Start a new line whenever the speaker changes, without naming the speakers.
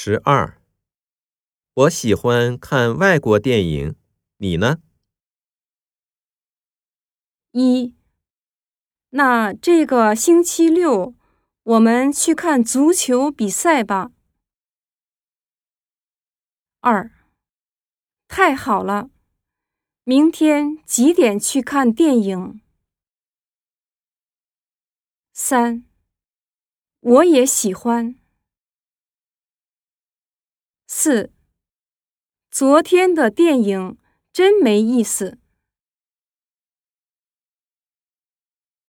十二，我喜欢看外国电影，你呢？
一，那这个星期六我们去看足球比赛吧。二，太好了，明天几点去看电影？三，我也喜欢。四，昨天的电影真没意思。